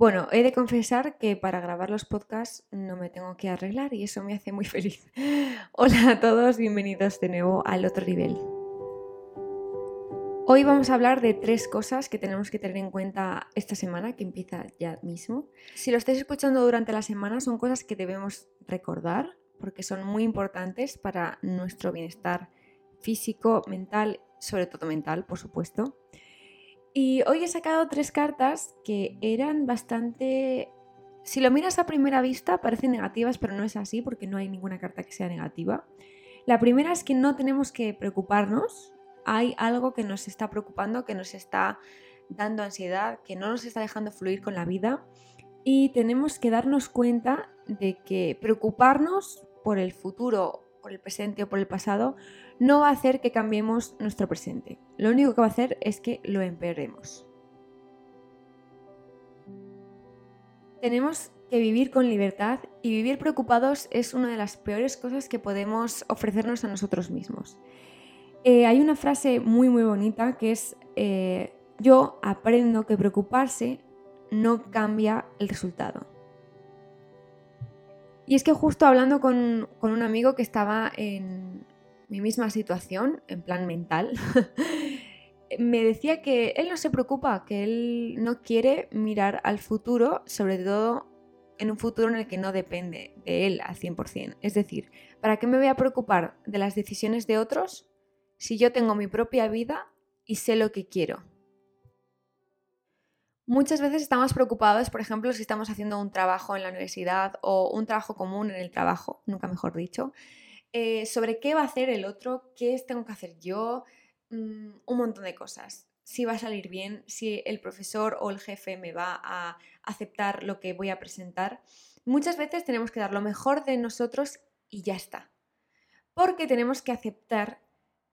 Bueno, he de confesar que para grabar los podcasts no me tengo que arreglar y eso me hace muy feliz. Hola a todos, bienvenidos de nuevo al otro nivel. Hoy vamos a hablar de tres cosas que tenemos que tener en cuenta esta semana, que empieza ya mismo. Si lo estáis escuchando durante la semana, son cosas que debemos recordar porque son muy importantes para nuestro bienestar físico, mental, sobre todo mental, por supuesto. Y hoy he sacado tres cartas que eran bastante... Si lo miras a primera vista parecen negativas, pero no es así porque no hay ninguna carta que sea negativa. La primera es que no tenemos que preocuparnos. Hay algo que nos está preocupando, que nos está dando ansiedad, que no nos está dejando fluir con la vida. Y tenemos que darnos cuenta de que preocuparnos por el futuro, por el presente o por el pasado no va a hacer que cambiemos nuestro presente. Lo único que va a hacer es que lo empeoremos. Tenemos que vivir con libertad y vivir preocupados es una de las peores cosas que podemos ofrecernos a nosotros mismos. Eh, hay una frase muy muy bonita que es eh, yo aprendo que preocuparse no cambia el resultado. Y es que justo hablando con, con un amigo que estaba en, mi misma situación, en plan mental, me decía que él no se preocupa, que él no quiere mirar al futuro, sobre todo en un futuro en el que no depende de él al 100%. Es decir, ¿para qué me voy a preocupar de las decisiones de otros si yo tengo mi propia vida y sé lo que quiero? Muchas veces estamos preocupados, por ejemplo, si estamos haciendo un trabajo en la universidad o un trabajo común en el trabajo, nunca mejor dicho, eh, sobre qué va a hacer el otro, qué tengo que hacer yo, mm, un montón de cosas. Si va a salir bien, si el profesor o el jefe me va a aceptar lo que voy a presentar. Muchas veces tenemos que dar lo mejor de nosotros y ya está. Porque tenemos que aceptar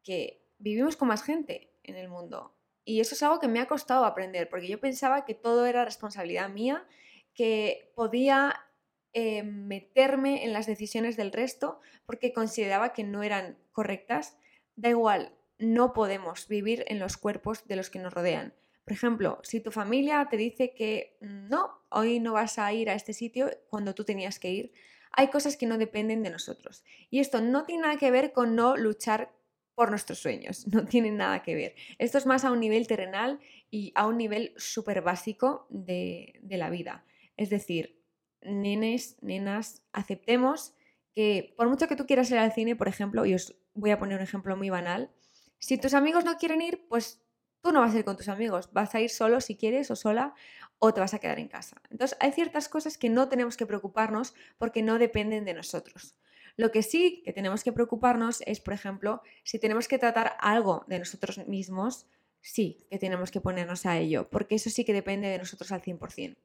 que vivimos con más gente en el mundo. Y eso es algo que me ha costado aprender, porque yo pensaba que todo era responsabilidad mía, que podía eh, meterme en las decisiones del resto porque consideraba que no eran correctas, da igual, no podemos vivir en los cuerpos de los que nos rodean. Por ejemplo, si tu familia te dice que no, hoy no vas a ir a este sitio cuando tú tenías que ir, hay cosas que no dependen de nosotros. Y esto no tiene nada que ver con no luchar por nuestros sueños, no tiene nada que ver. Esto es más a un nivel terrenal y a un nivel súper básico de, de la vida. Es decir, nenes, nenas, aceptemos que por mucho que tú quieras ir al cine, por ejemplo, y os voy a poner un ejemplo muy banal, si tus amigos no quieren ir, pues tú no vas a ir con tus amigos, vas a ir solo si quieres o sola o te vas a quedar en casa. Entonces hay ciertas cosas que no tenemos que preocuparnos porque no dependen de nosotros. Lo que sí que tenemos que preocuparnos es, por ejemplo, si tenemos que tratar algo de nosotros mismos, sí que tenemos que ponernos a ello, porque eso sí que depende de nosotros al 100%.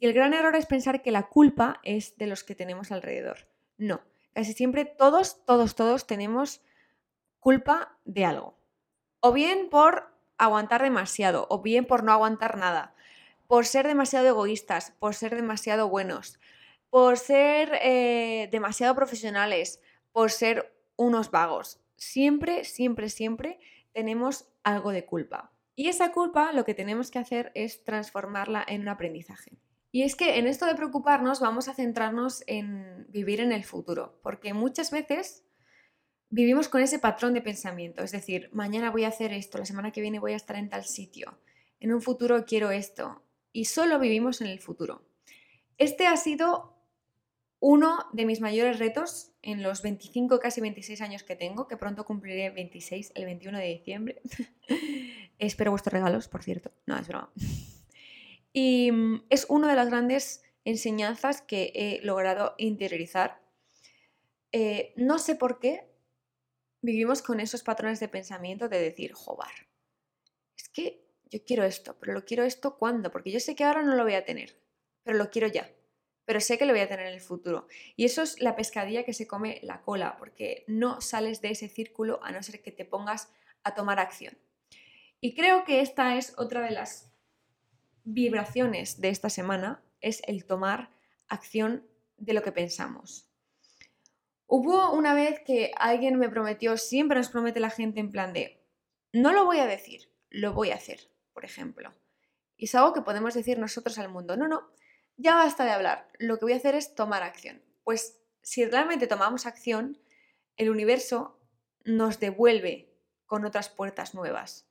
Y el gran error es pensar que la culpa es de los que tenemos alrededor. No, casi siempre todos, todos, todos tenemos culpa de algo. O bien por aguantar demasiado, o bien por no aguantar nada, por ser demasiado egoístas, por ser demasiado buenos, por ser eh, demasiado profesionales, por ser unos vagos. Siempre, siempre, siempre tenemos algo de culpa. Y esa culpa lo que tenemos que hacer es transformarla en un aprendizaje. Y es que en esto de preocuparnos vamos a centrarnos en vivir en el futuro, porque muchas veces vivimos con ese patrón de pensamiento, es decir, mañana voy a hacer esto, la semana que viene voy a estar en tal sitio, en un futuro quiero esto, y solo vivimos en el futuro. Este ha sido uno de mis mayores retos en los 25, casi 26 años que tengo, que pronto cumpliré 26 el 21 de diciembre. Espero vuestros regalos, por cierto. No, es broma. Y mm, es una de las grandes enseñanzas que he logrado interiorizar. Eh, no sé por qué vivimos con esos patrones de pensamiento de decir, jobar, es que yo quiero esto, pero lo quiero esto cuándo, porque yo sé que ahora no lo voy a tener, pero lo quiero ya, pero sé que lo voy a tener en el futuro. Y eso es la pescadilla que se come la cola, porque no sales de ese círculo a no ser que te pongas a tomar acción. Y creo que esta es otra de las vibraciones de esta semana es el tomar acción de lo que pensamos. Hubo una vez que alguien me prometió, siempre nos promete la gente en plan de, no lo voy a decir, lo voy a hacer, por ejemplo. Y es algo que podemos decir nosotros al mundo, no, no, ya basta de hablar, lo que voy a hacer es tomar acción. Pues si realmente tomamos acción, el universo nos devuelve con otras puertas nuevas,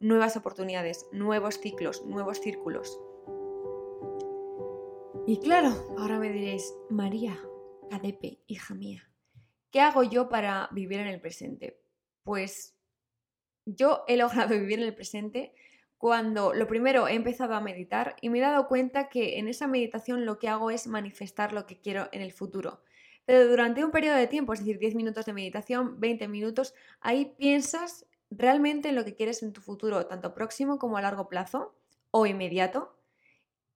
nuevas oportunidades, nuevos ciclos, nuevos círculos. Y claro, ahora me diréis, María, Cadepe, hija mía, ¿qué hago yo para vivir en el presente? Pues yo he logrado vivir en el presente cuando lo primero he empezado a meditar y me he dado cuenta que en esa meditación lo que hago es manifestar lo que quiero en el futuro. Pero durante un periodo de tiempo, es decir, 10 minutos de meditación, 20 minutos, ahí piensas realmente en lo que quieres en tu futuro, tanto próximo como a largo plazo o inmediato.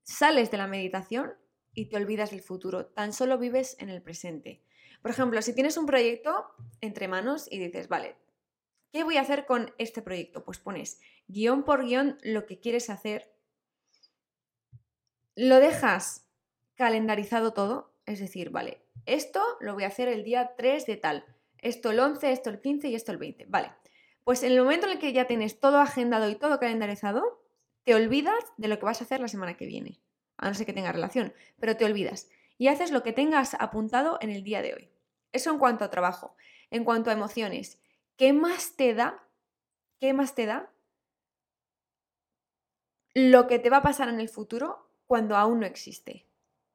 Sales de la meditación y te olvidas del futuro, tan solo vives en el presente. Por ejemplo, si tienes un proyecto entre manos y dices, vale, ¿qué voy a hacer con este proyecto? Pues pones guion por guion lo que quieres hacer. Lo dejas calendarizado todo, es decir, vale, esto lo voy a hacer el día 3 de tal, esto el 11, esto el 15 y esto el 20. Vale, pues en el momento en el que ya tienes todo agendado y todo calendarizado, te olvidas de lo que vas a hacer la semana que viene, a no ser que tenga relación, pero te olvidas y haces lo que tengas apuntado en el día de hoy. Eso en cuanto a trabajo. En cuanto a emociones, ¿qué más te da? ¿Qué más te da lo que te va a pasar en el futuro cuando aún no existe.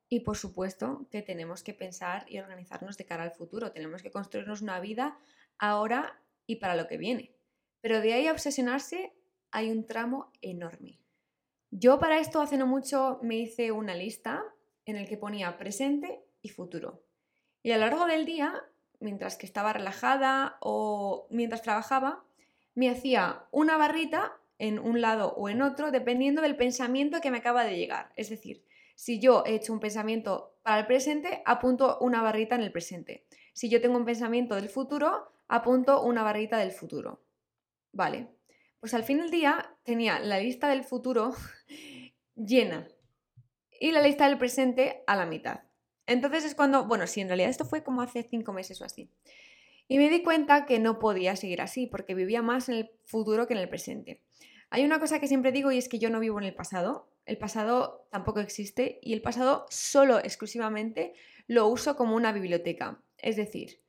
Y por supuesto que tenemos que pensar y organizarnos de cara al futuro. Tenemos que construirnos una vida ahora y para lo que viene. Pero de ahí a obsesionarse hay un tramo enorme. Yo para esto hace no mucho me hice una lista en el que ponía presente y futuro. Y a lo largo del día, mientras que estaba relajada o mientras trabajaba, me hacía una barrita en un lado o en otro, dependiendo del pensamiento que me acaba de llegar. Es decir, si yo he hecho un pensamiento para el presente, apunto una barrita en el presente. Si yo tengo un pensamiento del futuro, apunto una barrita del futuro. Vale. Pues al fin del día tenía la lista del futuro llena y la lista del presente a la mitad. Entonces es cuando, bueno, sí, en realidad esto fue como hace cinco meses o así. Y me di cuenta que no podía seguir así porque vivía más en el futuro que en el presente. Hay una cosa que siempre digo y es que yo no vivo en el pasado. El pasado tampoco existe y el pasado solo exclusivamente lo uso como una biblioteca. Es decir,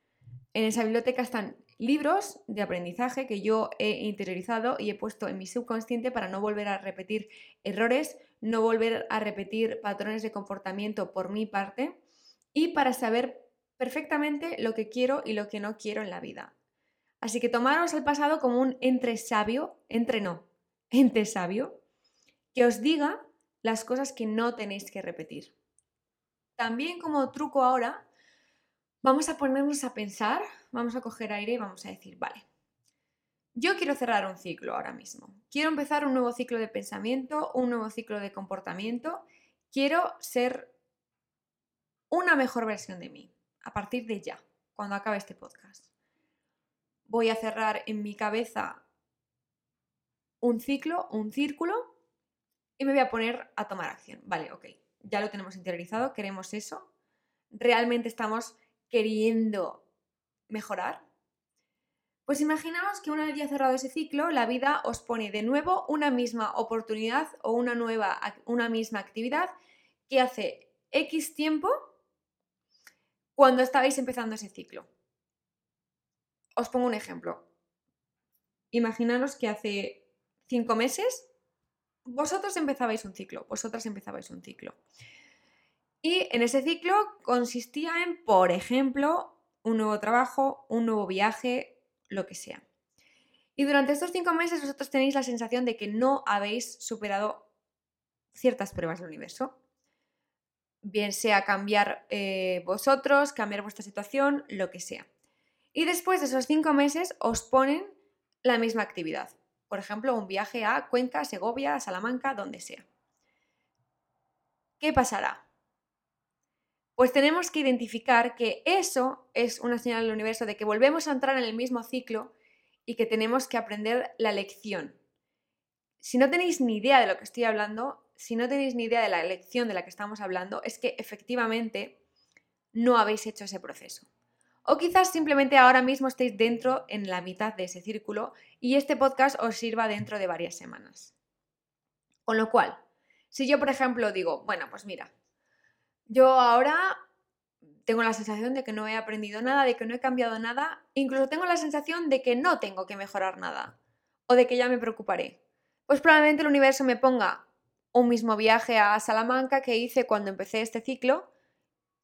en esa biblioteca están libros de aprendizaje que yo he interiorizado y he puesto en mi subconsciente para no volver a repetir errores, no volver a repetir patrones de comportamiento por mi parte y para saber perfectamente lo que quiero y lo que no quiero en la vida. Así que tomaros el pasado como un entre sabio, entre no, ente sabio, que os diga las cosas que no tenéis que repetir. También como truco ahora, vamos a ponernos a pensar, vamos a coger aire y vamos a decir, vale, yo quiero cerrar un ciclo ahora mismo. Quiero empezar un nuevo ciclo de pensamiento, un nuevo ciclo de comportamiento. Quiero ser una mejor versión de mí a partir de ya, cuando acabe este podcast. Voy a cerrar en mi cabeza un ciclo, un círculo, y me voy a poner a tomar acción. Vale, ok, ya lo tenemos interiorizado, queremos eso. ¿Realmente estamos queriendo mejorar? Pues imaginaos que una vez ya cerrado ese ciclo, la vida os pone de nuevo una misma oportunidad o una nueva, una misma actividad que hace X tiempo cuando estabais empezando ese ciclo. Os pongo un ejemplo. Imaginaros que hace cinco meses vosotros empezabais un ciclo, vosotras empezabais un ciclo. Y en ese ciclo consistía en, por ejemplo, un nuevo trabajo, un nuevo viaje, lo que sea. Y durante estos cinco meses vosotros tenéis la sensación de que no habéis superado ciertas pruebas del universo bien sea cambiar eh, vosotros, cambiar vuestra situación, lo que sea. Y después de esos cinco meses os ponen la misma actividad. Por ejemplo, un viaje a Cuenca, Segovia, Salamanca, donde sea. ¿Qué pasará? Pues tenemos que identificar que eso es una señal del universo de que volvemos a entrar en el mismo ciclo y que tenemos que aprender la lección. Si no tenéis ni idea de lo que estoy hablando, si no tenéis ni idea de la lección de la que estamos hablando, es que efectivamente no habéis hecho ese proceso. O quizás simplemente ahora mismo estéis dentro en la mitad de ese círculo y este podcast os sirva dentro de varias semanas. Con lo cual, si yo, por ejemplo, digo, bueno, pues mira, yo ahora tengo la sensación de que no he aprendido nada, de que no he cambiado nada, incluso tengo la sensación de que no tengo que mejorar nada o de que ya me preocuparé. Pues probablemente el universo me ponga un mismo viaje a Salamanca que hice cuando empecé este ciclo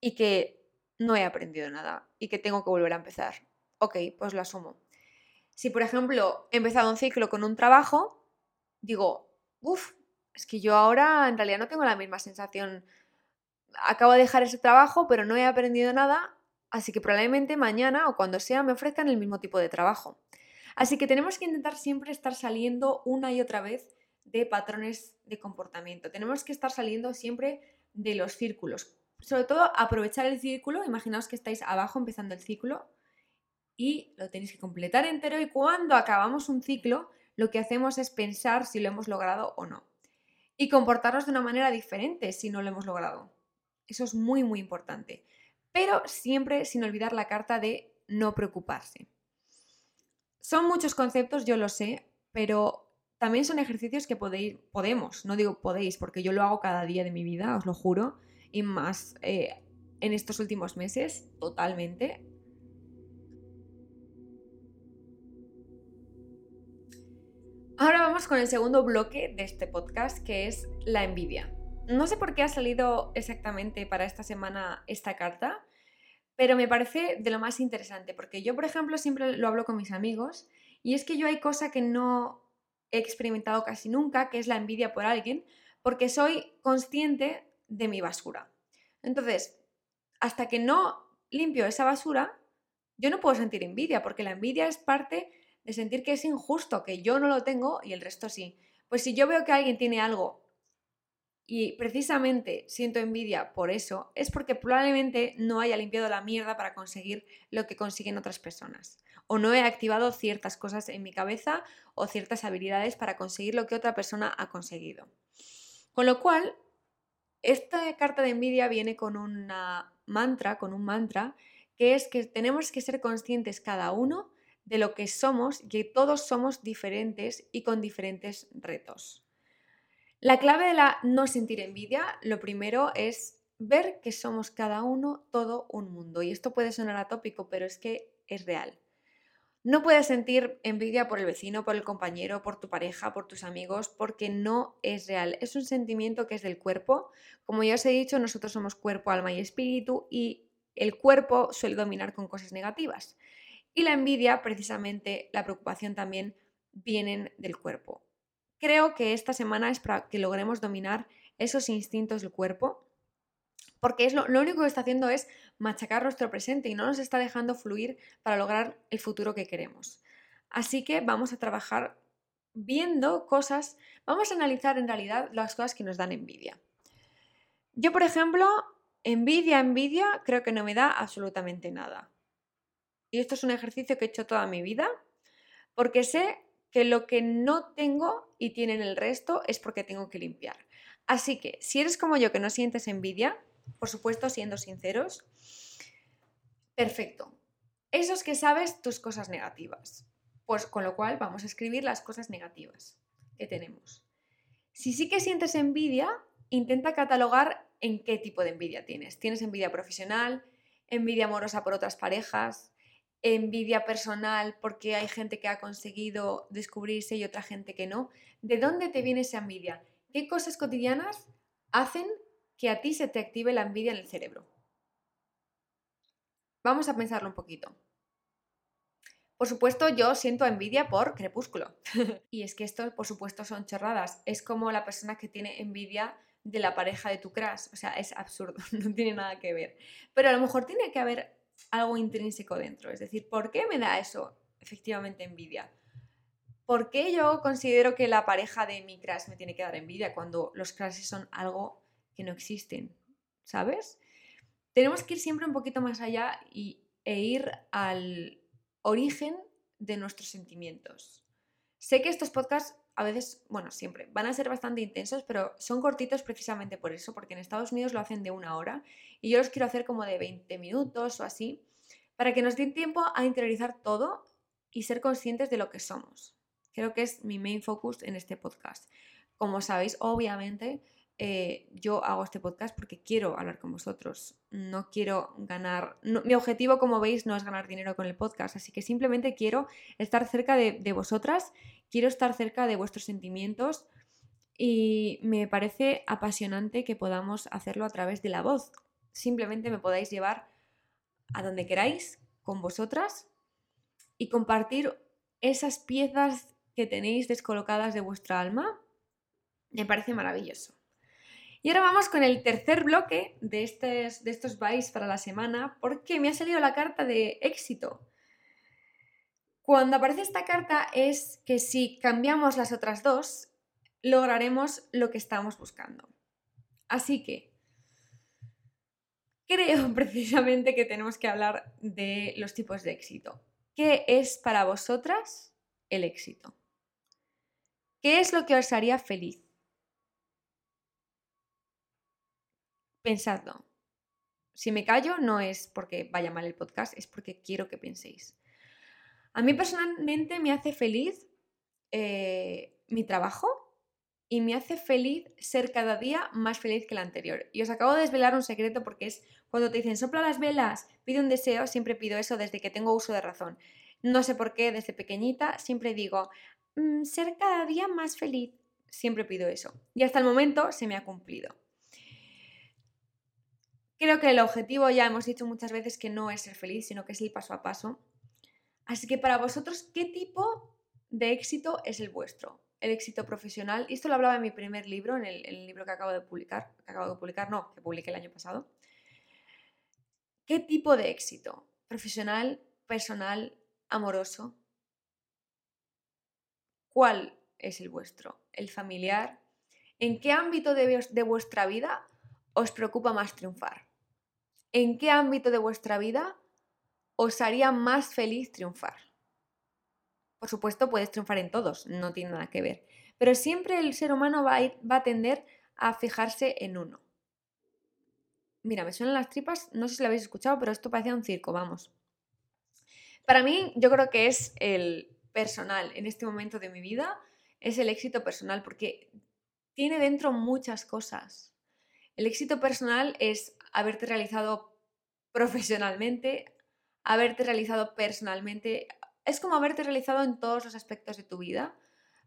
y que no he aprendido nada y que tengo que volver a empezar. Ok, pues lo asumo. Si, por ejemplo, he empezado un ciclo con un trabajo, digo, uff, es que yo ahora en realidad no tengo la misma sensación. Acabo de dejar ese trabajo, pero no he aprendido nada, así que probablemente mañana o cuando sea me ofrezcan el mismo tipo de trabajo. Así que tenemos que intentar siempre estar saliendo una y otra vez de patrones de comportamiento. Tenemos que estar saliendo siempre de los círculos. Sobre todo aprovechar el círculo. Imaginaos que estáis abajo empezando el ciclo y lo tenéis que completar entero y cuando acabamos un ciclo lo que hacemos es pensar si lo hemos logrado o no y comportarnos de una manera diferente si no lo hemos logrado. Eso es muy muy importante. Pero siempre sin olvidar la carta de no preocuparse. Son muchos conceptos, yo lo sé, pero también son ejercicios que podéis, podemos, no digo podéis, porque yo lo hago cada día de mi vida, os lo juro, y más eh, en estos últimos meses, totalmente. Ahora vamos con el segundo bloque de este podcast, que es la envidia. No sé por qué ha salido exactamente para esta semana esta carta, pero me parece de lo más interesante, porque yo, por ejemplo, siempre lo hablo con mis amigos, y es que yo hay cosa que no he experimentado casi nunca, que es la envidia por alguien, porque soy consciente de mi basura. Entonces, hasta que no limpio esa basura, yo no puedo sentir envidia, porque la envidia es parte de sentir que es injusto, que yo no lo tengo y el resto sí. Pues si yo veo que alguien tiene algo y precisamente siento envidia por eso, es porque probablemente no haya limpiado la mierda para conseguir lo que consiguen otras personas. O no he activado ciertas cosas en mi cabeza o ciertas habilidades para conseguir lo que otra persona ha conseguido. Con lo cual, esta carta de envidia viene con una mantra, con un mantra, que es que tenemos que ser conscientes cada uno de lo que somos y que todos somos diferentes y con diferentes retos. La clave de la no sentir envidia, lo primero es ver que somos cada uno todo un mundo. Y esto puede sonar atópico, pero es que es real. No puedes sentir envidia por el vecino, por el compañero, por tu pareja, por tus amigos, porque no es real. Es un sentimiento que es del cuerpo. Como ya os he dicho, nosotros somos cuerpo, alma y espíritu y el cuerpo suele dominar con cosas negativas. Y la envidia, precisamente, la preocupación también vienen del cuerpo. Creo que esta semana es para que logremos dominar esos instintos del cuerpo, porque es lo, único que está haciendo es machacar nuestro presente y no nos está dejando fluir para lograr el futuro que queremos. Así que vamos a trabajar viendo cosas, vamos a analizar en realidad las cosas que nos dan envidia. Yo, por ejemplo, envidia, envidia, creo que no me da absolutamente nada. Y esto es un ejercicio que he hecho toda mi vida, porque sé que lo que no tengo y tienen el resto es porque tengo que limpiar. Así que, si eres como yo que no sientes envidia, por supuesto siendo sinceros, perfecto. Esos que sabes tus cosas negativas. Pues con lo cual vamos a escribir las cosas negativas que tenemos. Si sí que sientes envidia, intenta catalogar en qué tipo de envidia tienes. ¿Tienes envidia profesional? ¿Envidia amorosa por otras parejas? Envidia personal porque hay gente que ha conseguido descubrirse y otra gente que no. ¿De dónde te viene esa envidia? ¿Qué cosas cotidianas hacen que a ti se te active la envidia en el cerebro? Vamos a pensarlo un poquito. Por supuesto, yo siento envidia por Crepúsculo. y es que esto, por supuesto, son chorradas. Es como la persona que tiene envidia de la pareja de tu crush. O sea, es absurdo, no tiene nada que ver. Pero a lo mejor tiene que haber algo intrínseco dentro. Es decir, ¿por qué me da eso efectivamente envidia? ¿Por qué yo considero que la pareja de mi crush me tiene que dar envidia cuando los crushes son algo que no existen? ¿Sabes? Tenemos que ir siempre un poquito más allá y, e ir al origen de nuestros sentimientos. Sé que estos podcasts a veces, bueno, siempre, van a ser bastante intensos, pero son cortitos precisamente por eso, porque en Estados Unidos lo hacen de una hora y yo los quiero hacer como de 20 minutos o así, para que nos den tiempo a interiorizar todo y ser conscientes de lo que somos. Creo que es mi main focus en este podcast. como sabéis, obviamente, eh, yo hago este podcast porque quiero hablar con vosotros. No quiero ganar. mi objetivo, como veis, no es ganar dinero con el podcast. Así que simplemente quiero estar cerca de, de vosotras, quiero estar cerca de vuestros sentimientos. Y me parece apasionante que podamos hacerlo a través de la voz. Simplemente me podáis llevar a donde queráis con vosotras y compartir esas piezas que tenéis descolocadas de vuestra alma. Me parece maravilloso. Y ahora vamos con el tercer bloque de, estos, de estos para la semana, porque me ha salido la carta de éxito. Cuando aparece esta carta es que si cambiamos las otras dos, lograremos lo que estamos buscando. Así que creo precisamente que tenemos que hablar de los tipos de éxito. ¿Qué es para vosotras el éxito? ¿Qué es lo que os haría feliz? Pensadlo. Si me callo no es porque vaya mal el podcast, es porque quiero que penséis. A mí personalmente me hace feliz eh, mi trabajo y me hace feliz ser cada día más feliz que el anterior. Y os acabo de desvelar un secreto porque es cuando te dicen sopla las velas, pide un deseo, siempre pido eso desde que tengo uso de razón. No sé por qué, desde pequeñita siempre digo mm, ser cada día más feliz. Siempre pido eso. Y hasta el momento se me ha cumplido. Creo que el objetivo ya hemos dicho muchas veces que no es ser feliz, sino que es el paso a paso. Así que para vosotros, ¿qué tipo de éxito es el vuestro? El éxito profesional. Y esto lo hablaba en mi primer libro, en el, libro que acabo de publicar. Que acabo de publicar, no, que publiqué el año pasado. ¿Qué tipo de éxito? ¿Profesional, personal, amoroso? ¿Cuál es el vuestro? ¿El familiar? ¿En qué ámbito de vuestra vida os preocupa más triunfar? ¿En qué ámbito de vuestra vida os haría más feliz triunfar? Por supuesto, puedes triunfar en todos, no tiene nada que ver. Pero siempre el ser humano va a, tender a fijarse en uno. Mira, me suenan las tripas, no sé si lo habéis escuchado, pero esto parecía un circo, vamos. Para mí, yo creo que es el personal en este momento de mi vida, es el éxito personal, porque tiene dentro muchas cosas. El éxito personal es haberte realizado profesionalmente, haberte realizado personalmente, es como haberte realizado en todos los aspectos de tu vida,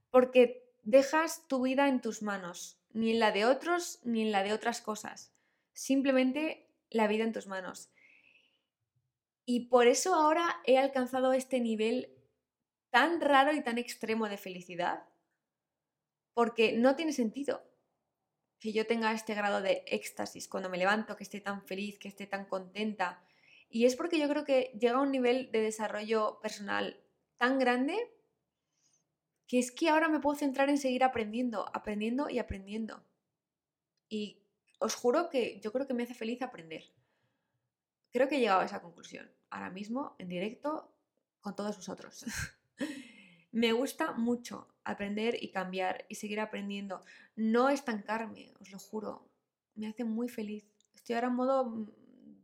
porque dejas tu vida en tus manos, ni en la de otros ni en la de otras cosas, simplemente la vida en tus manos. Y por eso ahora he alcanzado este nivel tan raro y tan extremo de felicidad, porque no tiene sentido que yo tenga este grado de éxtasis cuando me levanto, que esté tan feliz, que esté tan contenta. Y es porque yo creo que llega a un nivel de desarrollo personal tan grande que es que ahora me puedo centrar en seguir aprendiendo, aprendiendo y aprendiendo. Y os juro que yo creo que me hace feliz aprender. Creo que he llegado a esa conclusión ahora mismo en directo con todos vosotros. Me gusta mucho aprender y cambiar y seguir aprendiendo. No estancarme, os lo juro. Me hace muy feliz. Estoy ahora en modo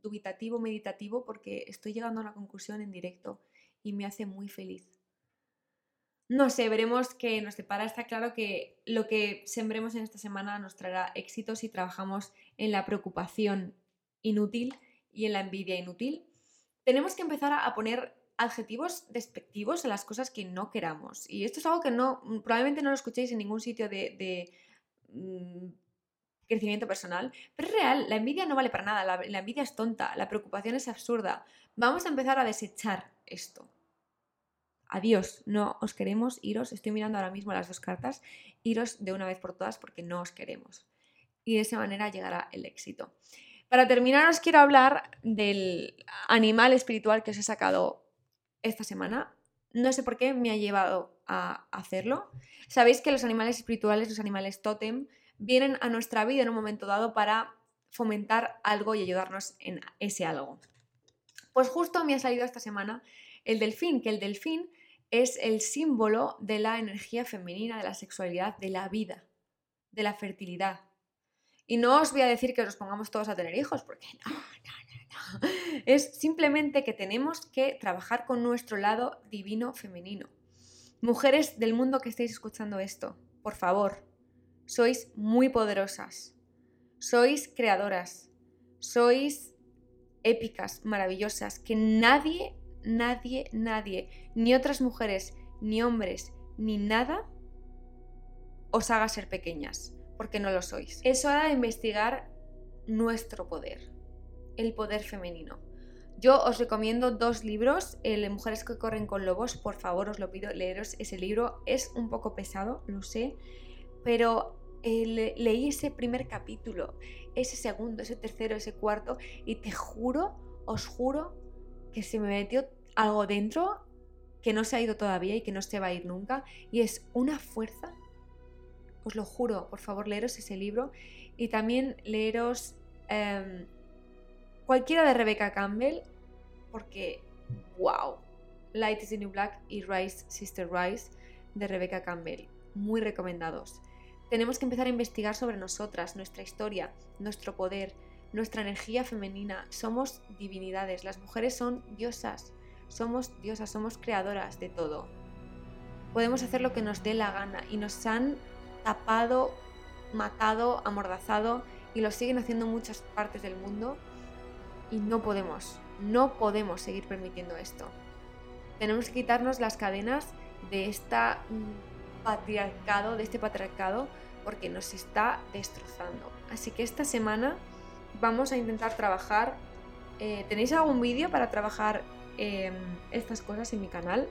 dubitativo, meditativo, porque estoy llegando a una conclusión en directo y me hace muy feliz. No sé, veremos qué nos depara. Está claro que lo que sembremos en esta semana nos traerá éxitos si trabajamos en la preocupación inútil y en la envidia inútil. Tenemos que empezar a poner adjetivos despectivos a las cosas que no queramos. Y esto es algo que no, probablemente no lo escuchéis en ningún sitio de, mm, crecimiento personal, pero es real, la envidia no vale para nada, la, envidia es tonta, la preocupación es absurda. Vamos a empezar a desechar esto. Adiós, no os queremos, iros, estoy mirando ahora mismo las dos cartas, iros de una vez por todas porque no os queremos. Y de esa manera llegará el éxito. Para terminar, os quiero hablar del animal espiritual que os he sacado esta semana. No sé por qué me ha llevado a hacerlo. Sabéis que los animales espirituales, los animales totem, vienen a nuestra vida en un momento dado para fomentar algo y ayudarnos en ese algo. Pues justo me ha salido esta semana el delfín, que el delfín es el símbolo de la energía femenina, de la sexualidad, de la vida, de la fertilidad. Y no os voy a decir que nos pongamos todos a tener hijos, porque no, no, Es simplemente que tenemos que trabajar con nuestro lado divino femenino. Mujeres del mundo que estéis escuchando esto, por favor, sois muy poderosas, sois creadoras, sois épicas, maravillosas, que nadie, nadie, nadie, ni otras mujeres, ni hombres, ni nada os haga ser pequeñas, porque no lo sois. Es hora de investigar nuestro poder, el poder femenino. Yo os recomiendo dos libros, el Mujeres que corren con lobos, por favor os lo pido, leeros ese libro, es un poco pesado, lo sé, pero eh, leí ese primer capítulo, ese segundo, ese tercero, ese cuarto, y te juro, os juro, que se me metió algo dentro que no se ha ido todavía y que no se va a ir nunca, y es una fuerza os lo juro, por favor, leeros ese libro y también leeros em, cualquiera de Rebecca Campbell, porque, wow, Light is the New Black y Rise, Sister Rise de Rebecca Campbell, muy recomendados. Tenemos que empezar a investigar sobre nosotras, nuestra historia, nuestro poder, nuestra energía femenina. Somos divinidades, las mujeres son diosas, somos diosas, somos creadoras de todo. Podemos hacer lo que nos dé la gana y nos han tapado, matado, amordazado y lo siguen haciendo en muchas partes del mundo y no podemos, no podemos seguir permitiendo esto. Tenemos que quitarnos las cadenas de esta mm, patriarcado, de este patriarcado, porque nos está destrozando. Así que esta semana vamos a intentar trabajar. Eh, ¿Tenéis algún vídeo para trabajar em, estas cosas en mi canal?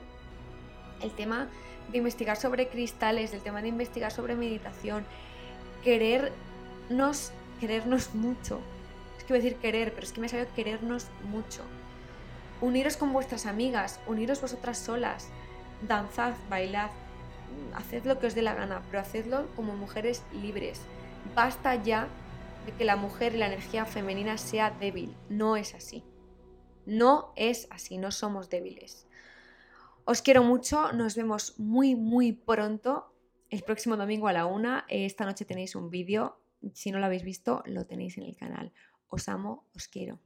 El tema de investigar sobre cristales, del tema de investigar sobre meditación, querernos, querernos mucho. Es que voy a decir querer, pero es que me salió querernos mucho. Uniros con vuestras amigas, uniros vosotras solas, danzad, bailad, haced lo que os dé la gana, pero hacedlo como mujeres libres. Basta ya de que la mujer y la energía femenina sea débil. No es así. No es así, no somos débiles. Os quiero mucho, nos vemos muy, muy pronto, el próximo domingo a la una. Esta noche tenéis un vídeo, si no lo habéis visto, lo tenéis en el canal. Os amo, os quiero.